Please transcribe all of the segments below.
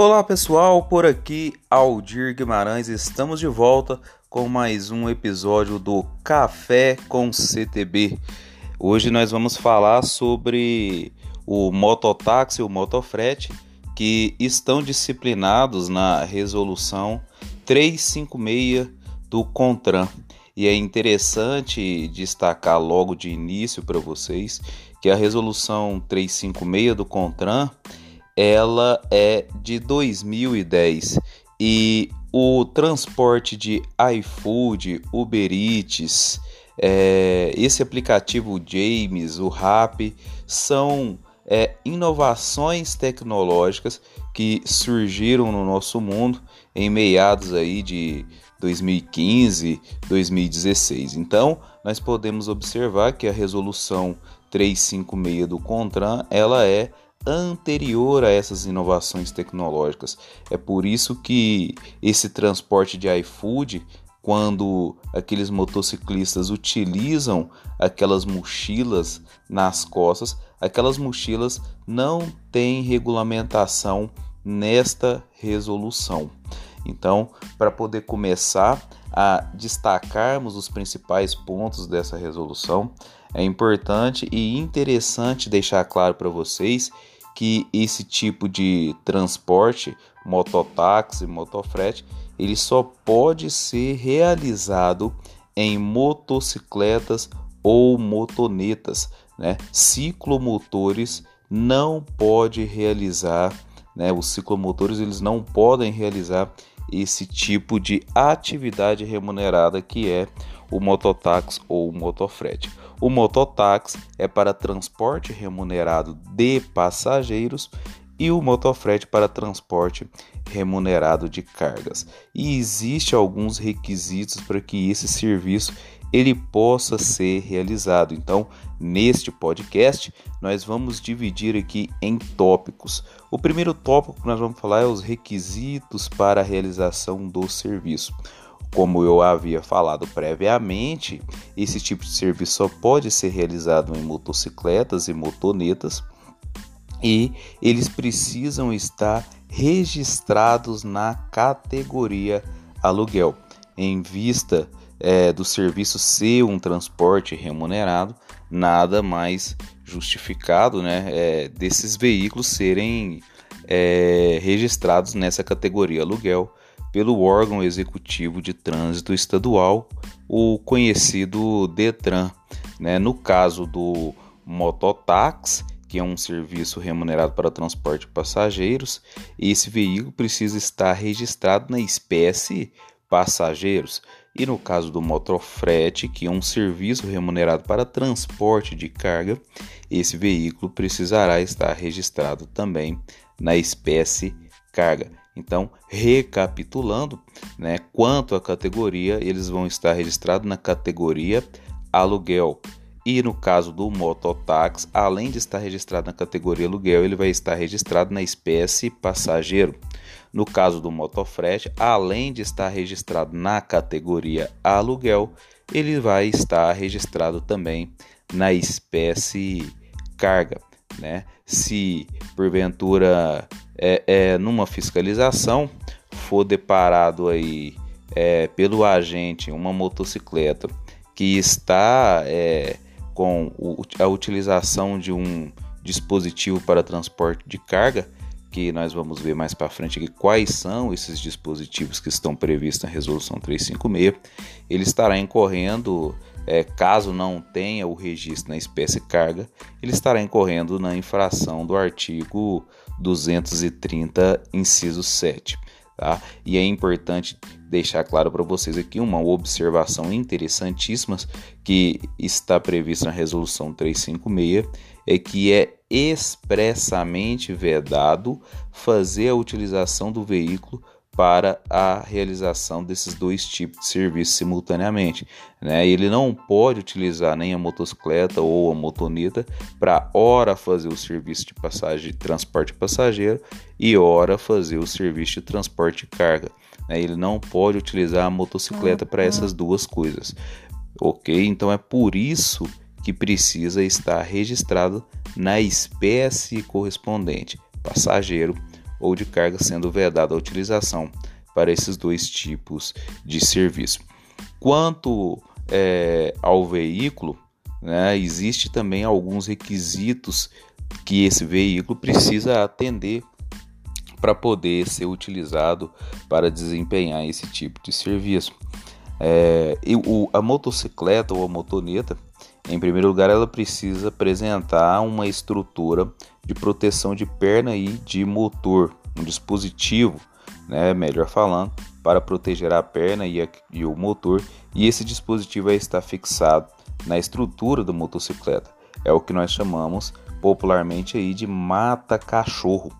Olá pessoal, por aqui Aldir Guimarães, estamos de volta com mais um episódio do Café com CTB. Hoje nós vamos falar sobre o mototáxi e o motofrete que estão disciplinados na resolução 356 do CONTRAN. E é interessante destacar logo de início para vocês que a resolução 356 do CONTRAN ela é de 2010 e o transporte de iFood, Uber Eats, é, esse aplicativo James, o Rap, são é, inovações tecnológicas que surgiram no nosso mundo em meados aí de 2015, 2016. Então, nós podemos observar que a resolução 356 do CONTRAN, ela é anterior a essas inovações tecnológicas. É por isso que esse transporte de iFood, quando aqueles motociclistas utilizam aquelas mochilas nas costas, aquelas mochilas não têm regulamentação nesta resolução. Então, para poder começar a destacarmos os principais pontos dessa resolução, é importante e interessante deixar claro para vocês que esse tipo de transporte, mototáxi, motofrete, ele só pode ser realizado em motocicletas ou motonetas, né? Ciclomotores não pode realizar, né? Os ciclomotores eles não podem realizar esse tipo de atividade remunerada que é o mototáxi ou o motofrete. O mototáxi é para transporte remunerado de passageiros e o motofrete para transporte remunerado de cargas. E existe alguns requisitos para que esse serviço ele possa ser realizado. Então, neste podcast, nós vamos dividir aqui em tópicos. O primeiro tópico que nós vamos falar é os requisitos para a realização do serviço. Como eu havia falado previamente, esse tipo de serviço só pode ser realizado em motocicletas e motonetas e eles precisam estar registrados na categoria aluguel, em vista é, do serviço ser um transporte remunerado, nada mais justificado né, é, desses veículos serem é, registrados nessa categoria aluguel pelo órgão executivo de trânsito estadual, o conhecido Detran. Né? No caso do mototáxi, que é um serviço remunerado para transporte de passageiros, esse veículo precisa estar registrado na espécie passageiros. E no caso do motofrete, que é um serviço remunerado para transporte de carga, esse veículo precisará estar registrado também na espécie carga. Então, recapitulando, né, quanto à categoria, eles vão estar registrados na categoria aluguel. E no caso do mototáxi, além de estar registrado na categoria aluguel, ele vai estar registrado na espécie passageiro. No caso do motofrete, além de estar registrado na categoria aluguel, ele vai estar registrado também na espécie carga. Né? Se porventura é, é, numa fiscalização for deparado aí é, pelo agente uma motocicleta que está é, com a utilização de um dispositivo para transporte de carga, que nós vamos ver mais para frente aqui quais são esses dispositivos que estão previstos na resolução 356, ele estará incorrendo, é, caso não tenha o registro na espécie carga, ele estará incorrendo na infração do artigo 230, inciso 7. Tá? E é importante deixar claro para vocês aqui uma observação interessantíssima que está prevista na resolução 356 é que é expressamente vedado fazer a utilização do veículo para a realização desses dois tipos de serviço simultaneamente. Né? Ele não pode utilizar nem a motocicleta ou a motoneta para ora fazer o serviço de passagem de transporte passageiro e ora fazer o serviço de transporte de carga. Né? Ele não pode utilizar a motocicleta para essas duas coisas. Ok? Então é por isso que precisa estar registrado na espécie correspondente, passageiro ou de carga sendo vedada a utilização para esses dois tipos de serviço. Quanto é, ao veículo, né, existe também alguns requisitos que esse veículo precisa atender para poder ser utilizado para desempenhar esse tipo de serviço. É, a motocicleta ou a motoneta, em primeiro lugar, ela precisa apresentar uma estrutura de proteção de perna e de motor, um dispositivo, né, melhor falando, para proteger a perna e, a, e o motor, e esse dispositivo estar fixado na estrutura da motocicleta. É o que nós chamamos popularmente aí de mata-cachorro.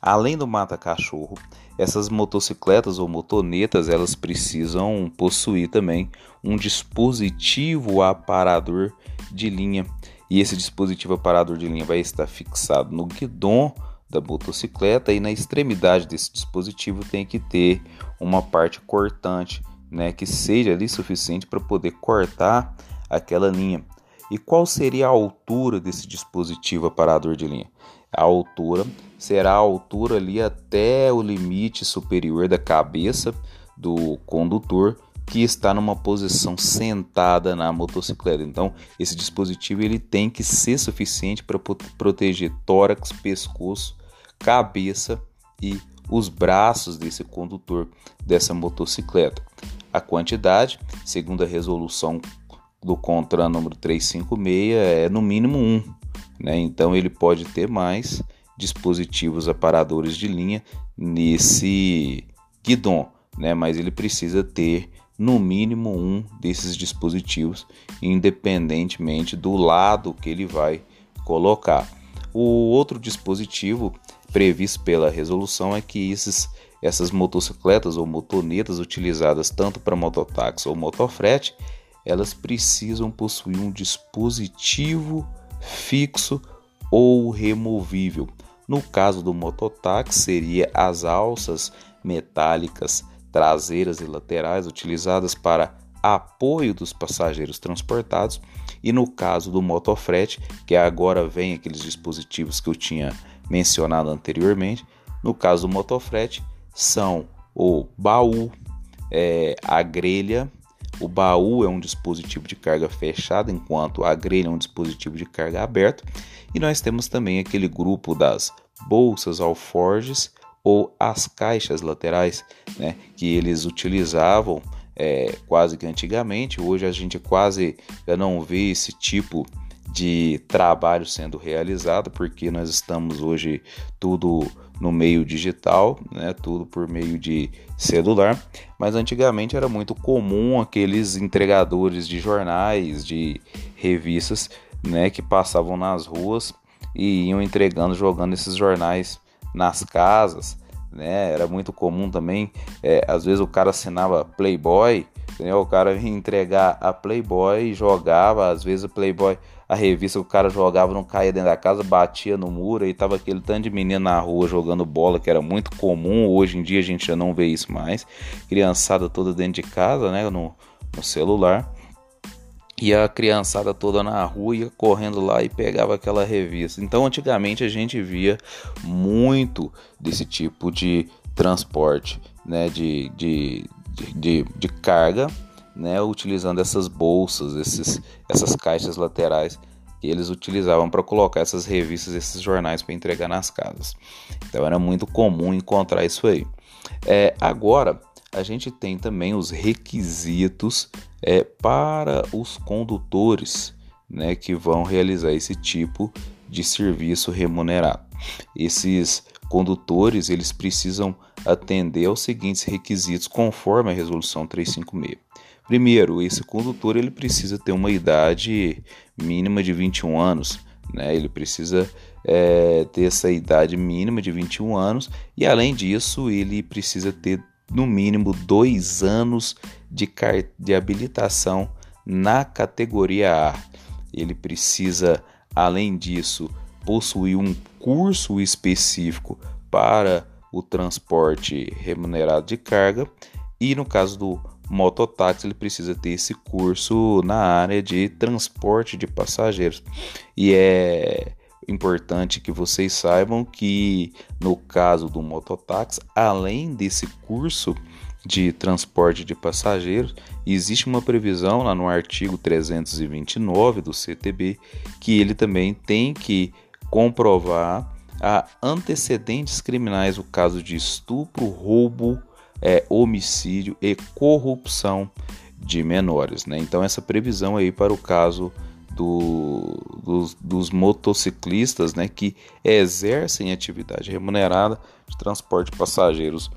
Além do mata-cachorro, essas motocicletas ou motonetas elas precisam possuir também um dispositivo aparador de linha. E esse dispositivo aparador de linha vai estar fixado no guidão da motocicleta e na extremidade desse dispositivo tem que ter uma parte cortante, né, que seja ali suficiente para poder cortar aquela linha. E qual seria a altura desse dispositivo aparador de linha? A altura será a altura ali até o limite superior da cabeça do condutor que está numa posição sentada na motocicleta. Então, esse dispositivo ele tem que ser suficiente para proteger tórax, pescoço, cabeça e os braços desse condutor dessa motocicleta. A quantidade, segundo a resolução do CONTRAN número 356 é no mínimo um, né? Então ele pode ter mais dispositivos aparadores de linha nesse guidão, né? Mas ele precisa ter no mínimo um desses dispositivos, independentemente do lado que ele vai colocar. O outro dispositivo previsto pela resolução é que esses, essas motocicletas ou motonetas utilizadas tanto para mototáxi ou motofrete, elas precisam possuir um dispositivo fixo ou removível. No caso do mototáxi, seria as alças metálicas traseiras e laterais utilizadas para apoio dos passageiros transportados. E no caso do motofrete, que agora vem aqueles dispositivos que eu tinha mencionado anteriormente, no caso do motofrete, são o baú, é, a grelha o baú é um dispositivo de carga fechado, enquanto a grelha é um dispositivo de carga aberto. E nós temos também aquele grupo das bolsas alforges ou as caixas laterais, né, que eles utilizavam é, quase que antigamente. Hoje a gente quase já não vê esse tipo de trabalho sendo realizado, porque nós estamos hoje tudo no meio digital, né, tudo por meio de celular, mas antigamente era muito comum aqueles entregadores de jornais, de revistas, né, que passavam nas ruas e iam entregando, jogando esses jornais nas casas, né? Era muito comum também, é, às vezes o cara assinava Playboy, né? o cara vinha entregar a Playboy jogava, às vezes o Playboy a revista que o cara jogava não caía dentro da casa, batia no muro e tava aquele tanto de menino na rua jogando bola, que era muito comum. Hoje em dia a gente já não vê isso mais. Criançada toda dentro de casa, né, no, no celular. E a criançada toda na rua ia correndo lá e pegava aquela revista. Então, antigamente a gente via muito desse tipo de transporte, né, de, de, de, de, de carga né, utilizando essas bolsas, esses, essas caixas laterais que eles utilizavam para colocar essas revistas, esses jornais para entregar nas casas. Então era muito comum encontrar isso aí. É, agora a gente tem também os requisitos é, para os condutores né, que vão realizar esse tipo de serviço remunerado. Esses condutores eles precisam atender aos seguintes requisitos conforme a resolução 356. Primeiro, esse condutor ele precisa ter uma idade mínima de 21 anos, né? Ele precisa é, ter essa idade mínima de 21 anos e, além disso, ele precisa ter no mínimo dois anos de, de habilitação na categoria A. Ele precisa, além disso, possuir um curso específico para o transporte remunerado de carga e, no caso do mototáxi ele precisa ter esse curso na área de transporte de passageiros. E é importante que vocês saibam que no caso do mototáxi, além desse curso de transporte de passageiros, existe uma previsão lá no artigo 329 do CTB que ele também tem que comprovar a antecedentes criminais no caso de estupro, roubo, é, homicídio e corrupção de menores. Né? Então essa previsão aí para o caso do, dos, dos, motociclistas né, que exercem atividade remunerada de transporte de passageiros,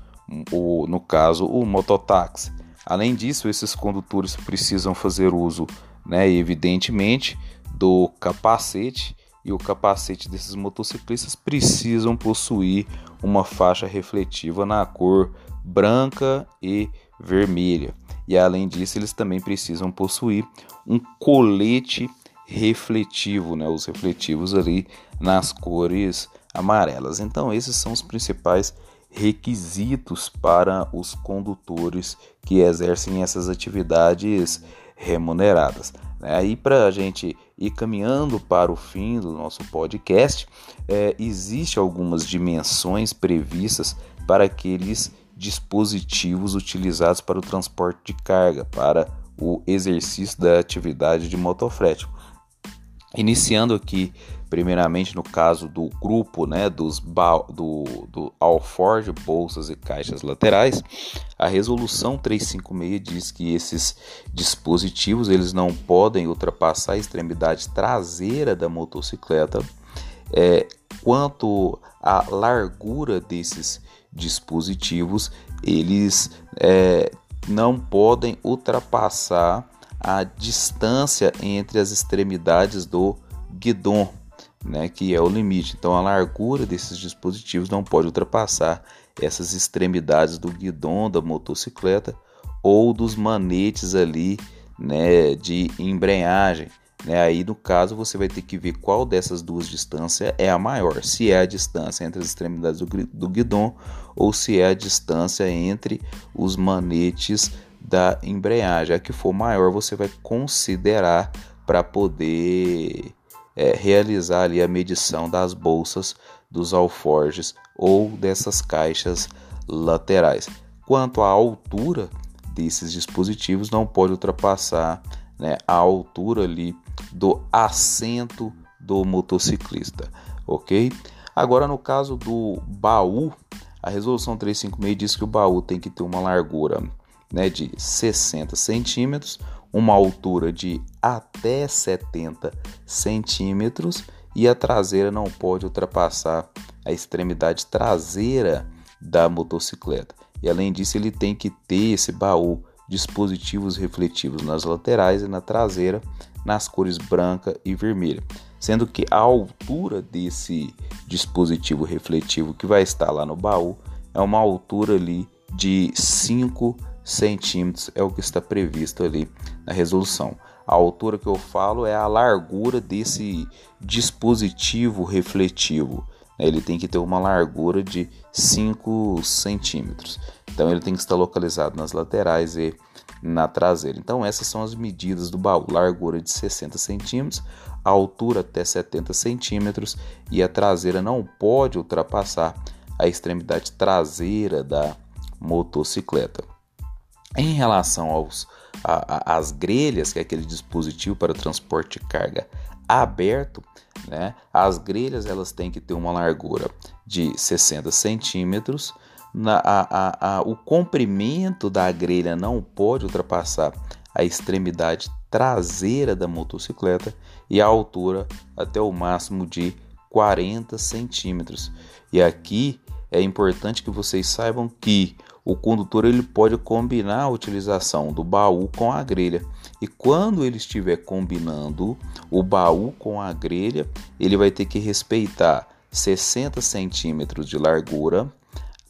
o, no caso o mototáxi. Além disso, esses condutores precisam fazer uso, né, evidentemente, do capacete e o capacete desses motociclistas precisam possuir uma faixa refletiva na cor branca e vermelha. E além disso, eles também precisam possuir um colete refletivo, né? Os refletivos ali nas cores amarelas. Então, esses são os principais requisitos para os condutores que exercem essas atividades remuneradas. Aí, para a gente ir caminhando para o fim do nosso podcast, é, existe algumas dimensões previstas para aqueles dispositivos utilizados para o transporte de carga, para o exercício da atividade de motofrete. Iniciando aqui, primeiramente no caso do grupo né, dos do, do Alforge, bolsas e caixas laterais, a resolução 356 diz que esses dispositivos eles não podem ultrapassar a extremidade traseira da motocicleta. É, quanto à largura desses dispositivos, eles é, não podem ultrapassar a distância entre as extremidades do guidon, né, que é o limite. Então a largura desses dispositivos não pode ultrapassar essas extremidades do guidon da motocicleta ou dos manetes ali, né, de embreagem. Né? Aí no caso você vai ter que ver qual dessas duas distâncias é a maior, se é a distância entre as extremidades do, do guidon ou se é a distância entre os manetes da embreagem. A que for maior você vai considerar para poder é, realizar ali a medição das bolsas dos alforjes ou dessas caixas laterais. Quanto à altura desses dispositivos, não pode ultrapassar né, a altura ali do assento do motociclista, ok? Agora, no caso do baú, a resolução 356 diz que o baú tem que ter uma largura né, de 60 centímetros, uma altura de até 70 centímetros e a traseira não pode ultrapassar a extremidade traseira da motocicleta. E além disso, ele tem que ter esse baú dispositivos refletivos nas laterais e na traseira nas cores branca e vermelha, sendo que a altura desse dispositivo refletivo que vai estar lá no baú é uma altura ali de 5 centímetros, é o que está previsto ali na resolução. A altura que eu falo é a largura desse dispositivo refletivo. Ele tem que ter uma largura de 5 centímetros. Então ele tem que estar localizado nas laterais e na traseira. Então essas são as medidas do baú: largura de 60 centímetros, altura até 70 centímetros e a traseira não pode ultrapassar a extremidade traseira da motocicleta. Em relação aos a, a, as grelhas, que é aquele dispositivo para transporte de carga aberto, né? As grelhas elas têm que ter uma largura de 60 centímetros na, a, a, o comprimento da grelha não pode ultrapassar a extremidade traseira da motocicleta e a altura até o máximo de 40 centímetros. E aqui é importante que vocês saibam que o condutor ele pode combinar a utilização do baú com a grelha. E quando ele estiver combinando o baú com a grelha, ele vai ter que respeitar 60 centímetros de largura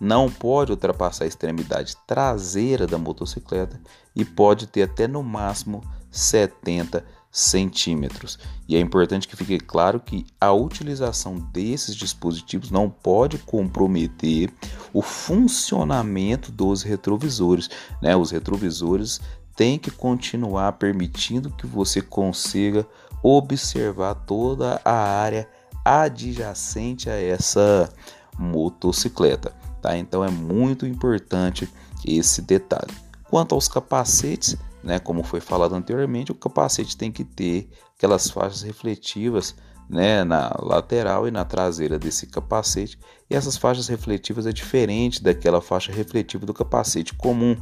não pode ultrapassar a extremidade traseira da motocicleta e pode ter até no máximo 70 centímetros. E é importante que fique claro que a utilização desses dispositivos não pode comprometer o funcionamento dos retrovisores. Né? Os retrovisores têm que continuar permitindo que você consiga observar toda a área adjacente a essa motocicleta, tá? Então é muito importante esse detalhe. Quanto aos capacetes, né, como foi falado anteriormente, o capacete tem que ter aquelas faixas refletivas né, na lateral e na traseira desse capacete. E essas faixas refletivas é diferente daquela faixa refletiva do capacete comum,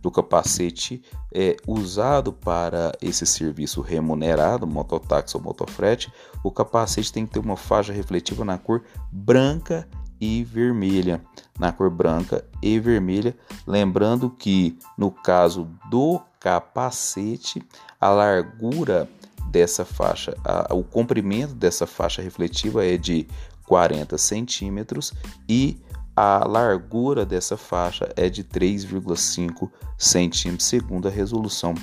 do capacete é, usado para esse serviço remunerado, mototáxi ou motofrete. O capacete tem que ter uma faixa refletiva na cor branca e vermelha, na cor branca e vermelha, lembrando que no caso do capacete, a largura dessa faixa, a, o comprimento dessa faixa refletiva é de 40 centímetros e a largura dessa faixa é de 3,5 centímetros, segundo a resolução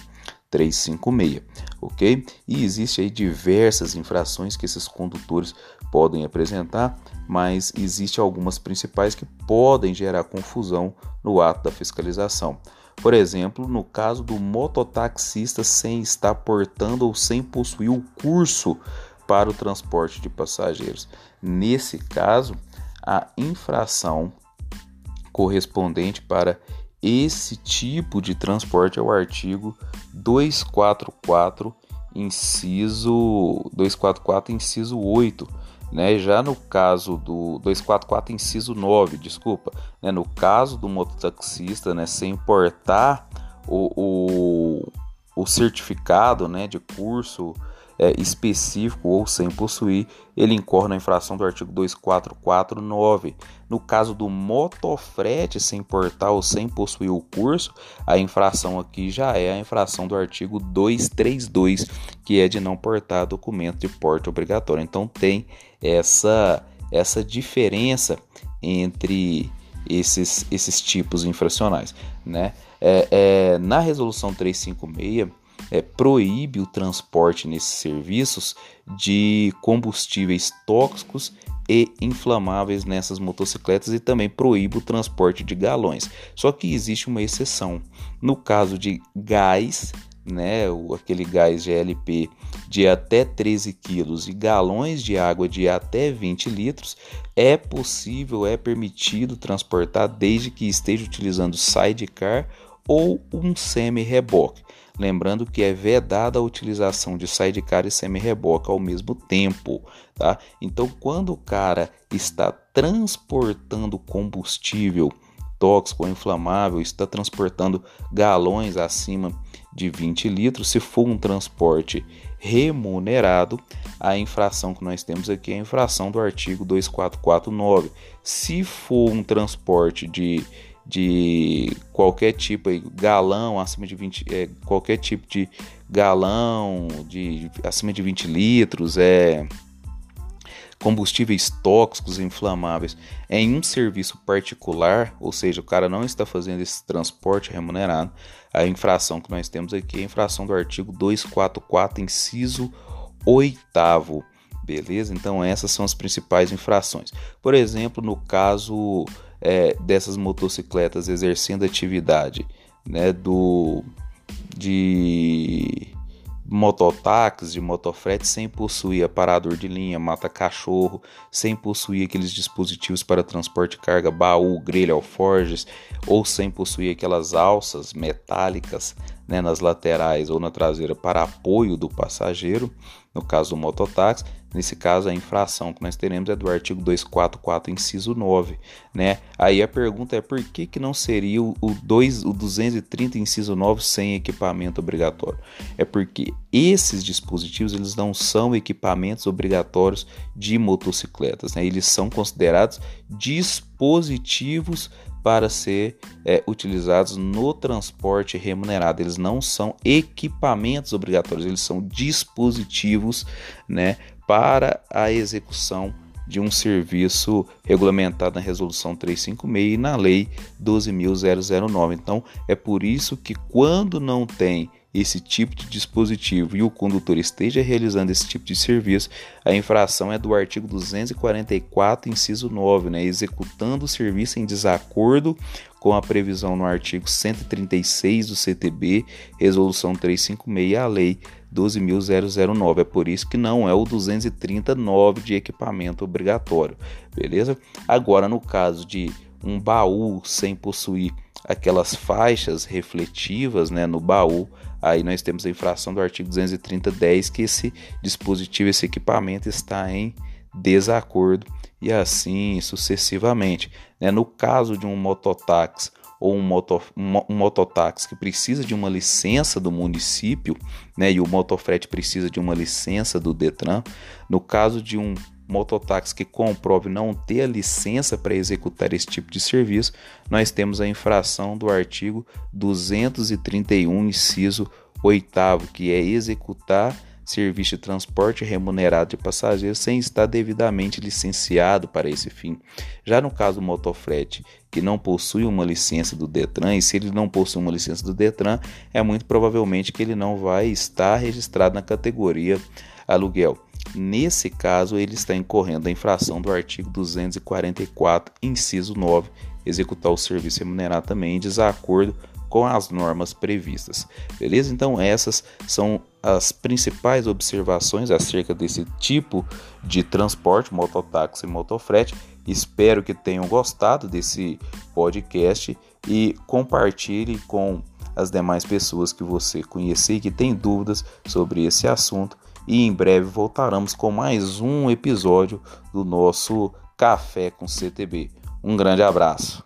356, ok? E existe aí diversas infrações que esses condutores podem apresentar, mas existe algumas principais que podem gerar confusão no ato da fiscalização. Por exemplo, no caso do mototaxista sem estar portando ou sem possuir o curso para o transporte de passageiros. Nesse caso, a infração correspondente para esse tipo de transporte é o artigo 244, inciso 244, inciso 8 né? Já no caso do 244, inciso 9, desculpa, né? no caso do mototaxista, né? sem importar o, o, o certificado né? de curso é, específico ou sem possuir, ele incorre na infração do artigo 2449. No caso do motofrete sem portar ou sem possuir o curso, a infração aqui já é a infração do artigo 232, que é de não portar documento de porte obrigatório. Então tem essa essa diferença entre esses, esses tipos infracionais, né? É, é, na resolução 356 é, proíbe o transporte nesses serviços de combustíveis tóxicos e inflamáveis nessas motocicletas e também proíbe o transporte de galões. Só que existe uma exceção. No caso de gás, né, aquele gás GLP de até 13 quilos e galões de água de até 20 litros, é possível, é permitido transportar desde que esteja utilizando sidecar ou um semi-reboque. Lembrando que é vedada a utilização de sidecar e semi-reboque ao mesmo tempo, tá? Então, quando o cara está transportando combustível tóxico ou inflamável, está transportando galões acima de 20 litros, se for um transporte remunerado, a infração que nós temos aqui é a infração do artigo 2449. Se for um transporte de de qualquer tipo aí, galão acima de 20, é, qualquer tipo de galão de acima de 20 litros, é combustíveis tóxicos inflamáveis é em um serviço particular, ou seja, o cara não está fazendo esse transporte remunerado, a infração que nós temos aqui é a infração do artigo 244, inciso 8 beleza? Então essas são as principais infrações. Por exemplo, no caso é, dessas motocicletas exercendo atividade né, do, de mototáxis, de motofrete, sem possuir aparador de linha, mata-cachorro, sem possuir aqueles dispositivos para transporte de carga, baú, grelha, alforjes, ou sem possuir aquelas alças metálicas né, nas laterais ou na traseira para apoio do passageiro, no caso do mototáxi, Nesse caso, a infração que nós teremos é do artigo 244, inciso 9, né? Aí a pergunta é por que, que não seria o, 2, o 230, inciso 9, sem equipamento obrigatório? É porque esses dispositivos eles não são equipamentos obrigatórios de motocicletas, né? Eles são considerados dispositivos para ser é, utilizados no transporte remunerado. Eles não são equipamentos obrigatórios, eles são dispositivos né, para a execução de um serviço regulamentado na Resolução 356 e na Lei 12.009. Então, é por isso que quando não tem esse tipo de dispositivo e o condutor esteja realizando esse tipo de serviço, a infração é do artigo 244, inciso 9, né? executando o serviço em desacordo com a previsão no artigo 136 do CTB, Resolução 356, a Lei 12.009. É por isso que não é o 239 de equipamento obrigatório, beleza? Agora, no caso de um baú sem possuir aquelas faixas refletivas né, no baú, aí nós temos a infração do artigo 230.10 que esse dispositivo, esse equipamento está em desacordo e assim sucessivamente. Né? No caso de um mototáxi ou um, moto, um, mototáxi que precisa de uma licença do município, né, e o motofrete precisa de uma licença do Detran, no caso de um mototáxi que comprove não ter a licença para executar esse tipo de serviço, nós temos a infração do artigo 231, inciso 8, que é executar serviço de transporte remunerado de passageiros sem estar devidamente licenciado para esse fim. Já no caso do motofrete, que não possui uma licença do Detran, e se ele não possui uma licença do Detran, é muito provavelmente que ele não vai estar registrado na categoria aluguel. Nesse caso, ele está incorrendo a infração do artigo 244, inciso 9, executar o serviço remunerado também em desacordo com as normas previstas. Beleza? Então, essas são as principais observações acerca desse tipo de transporte, mototáxi e motofrete. Espero que tenham gostado desse podcast e compartilhe com as demais pessoas que você conhecer que tem dúvidas sobre esse assunto. E em breve voltaremos com mais um episódio do nosso Café com CTB. Um grande abraço.